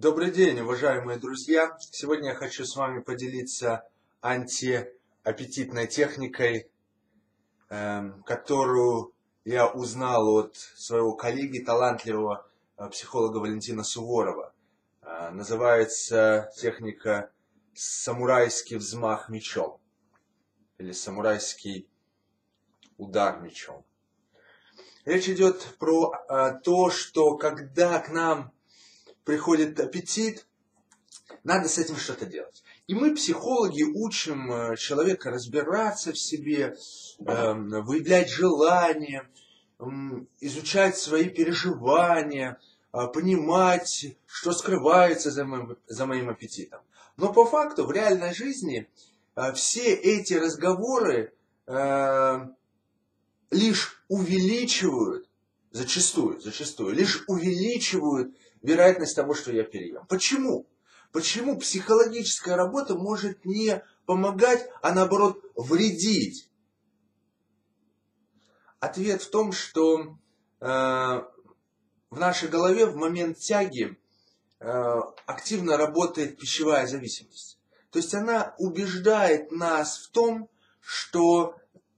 Добрый день, уважаемые друзья! Сегодня я хочу с вами поделиться антиаппетитной техникой, эм, которую я узнал от своего коллеги, талантливого э, психолога Валентина Суворова. Э, называется техника «самурайский взмах мечом» или «самурайский удар мечом». Речь идет про э, то, что когда к нам приходит аппетит, надо с этим что-то делать. И мы, психологи, учим э, человека разбираться в себе, эм, выявлять желания, изучать свои переживания, э, понимать, что скрывается за моим, за моим аппетитом. Но по факту в реальной жизни э, все эти разговоры лишь увеличивают, зачастую, зачастую, лишь увеличивают вероятность того, что я переем. Почему? Почему психологическая работа может не помогать, а наоборот вредить? Ответ в том, что э, в нашей голове в момент тяги э, активно работает пищевая зависимость. То есть она убеждает нас в том, что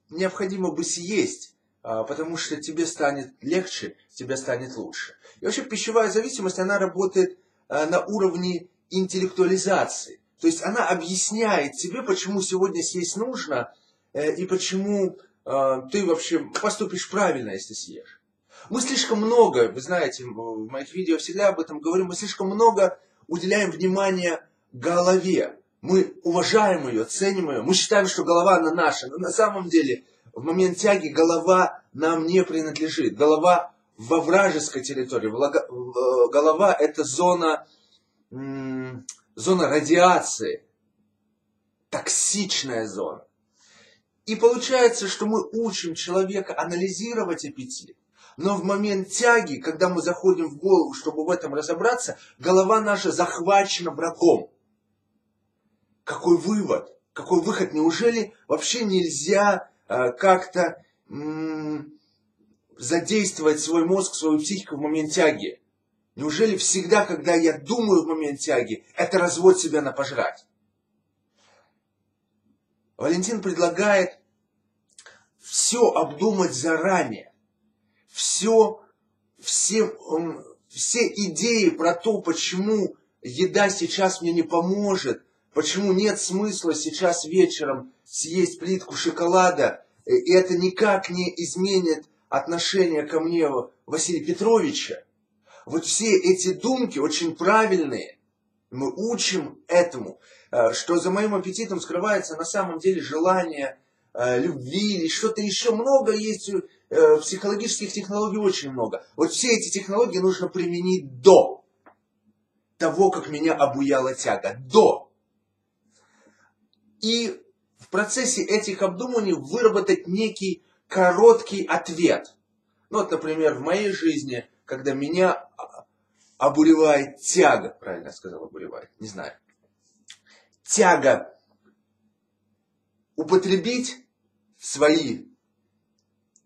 необходимо бы съесть, потому что тебе станет легче, тебе станет лучше. И вообще пищевая зависимость, она работает э, на уровне интеллектуализации. То есть она объясняет тебе, почему сегодня съесть нужно, э, и почему э, ты вообще поступишь правильно, если съешь. Мы слишком много, вы знаете, в моих видео всегда об этом говорю, мы слишком много уделяем внимания голове. Мы уважаем ее, ценим ее, мы считаем, что голова она наша. Но на самом деле в момент тяги голова нам не принадлежит. Голова во вражеской территории. Э, голова – это зона, зона радиации, токсичная зона. И получается, что мы учим человека анализировать аппетит, но в момент тяги, когда мы заходим в голову, чтобы в этом разобраться, голова наша захвачена врагом. Какой вывод? Какой выход? Неужели вообще нельзя как-то задействовать свой мозг, свою психику в момент тяги? Неужели всегда, когда я думаю в момент тяги, это развод себя на пожрать? Валентин предлагает все обдумать заранее. Все, все, все идеи про то, почему еда сейчас мне не поможет, почему нет смысла сейчас вечером съесть плитку шоколада, и это никак не изменит отношение ко мне Василия Петровича, вот все эти думки очень правильные. Мы учим этому, э, что за моим аппетитом скрывается на самом деле желание э, любви или что-то еще. Много есть э, психологических технологий, очень много. Вот все эти технологии нужно применить до того, как меня обуяла тяга. До. И в процессе этих обдуманий выработать некий короткий ответ. Ну вот, например, в моей жизни, когда меня обуревает тяга, правильно я сказал, обуревает, не знаю, тяга употребить свои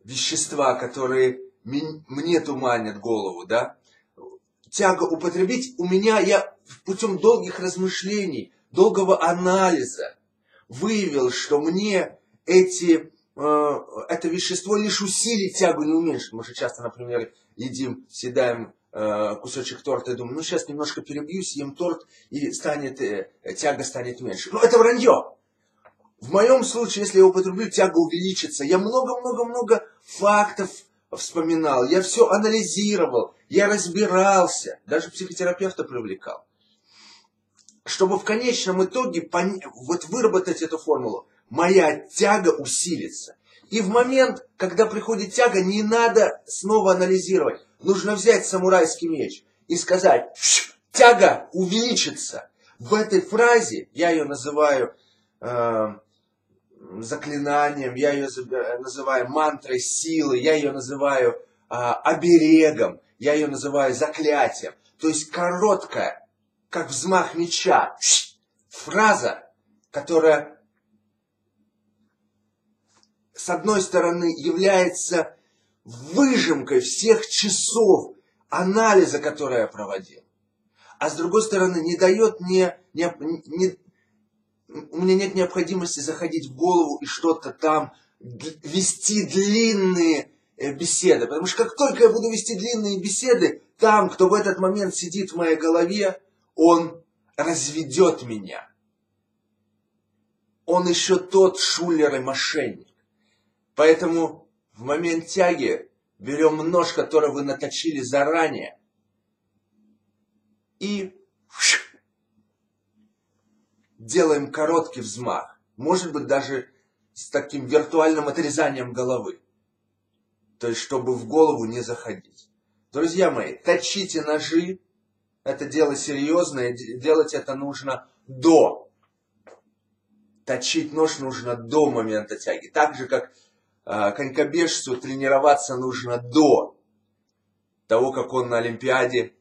вещества, которые мне туманят голову, да, тяга употребить, у меня я путем долгих размышлений, долгого анализа выявил, что мне эти Э, это вещество лишь усилит тягу, не уменьшит. Мы же часто, например, едим, съедаем э, кусочек торта и думаем, ну сейчас немножко перебью, съем торт и станет, э, тяга станет меньше. Но это вранье. В моем случае, если я употреблю, тяга увеличится. Я много-много-много фактов вспоминал, я все анализировал, я разбирался, даже психотерапевта привлекал. Чтобы в конечном итоге пон... вот выработать эту формулу моя тяга усилится. И в момент, когда приходит тяга, не надо снова анализировать. Нужно взять самурайский меч и сказать, тяга увеличится. В этой фразе, я ее называю э, заклинанием, я ее называю мантрой силы, я ее называю э, оберегом, я ее называю заклятием. То есть короткая, как взмах меча, фраза, которая с одной стороны, является выжимкой всех часов анализа, который я проводил. а с другой стороны не дает мне, не, не, у меня нет необходимости заходить в голову и что-то там вести длинные э, беседы. Потому что как только я буду вести длинные беседы, там, кто в этот момент сидит в моей голове, он разведет меня. Он еще тот шулер и мошенник. Поэтому в момент тяги берем нож, который вы наточили заранее, и делаем короткий взмах. Может быть, даже с таким виртуальным отрезанием головы. То есть, чтобы в голову не заходить. Друзья мои, точите ножи. Это дело серьезное. Делать это нужно до. Точить нож нужно до момента тяги. Так же, как э, конькобежцу тренироваться нужно до того, как он на Олимпиаде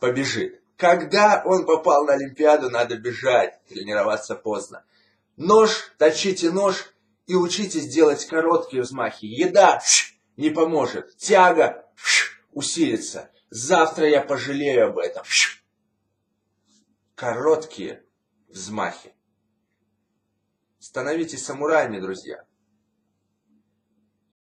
побежит. Когда он попал на Олимпиаду, надо бежать, тренироваться поздно. Нож, точите нож и учитесь делать короткие взмахи. Еда не поможет. Тяга усилится. Завтра я пожалею об этом. Короткие взмахи. Становитесь самураями, друзья.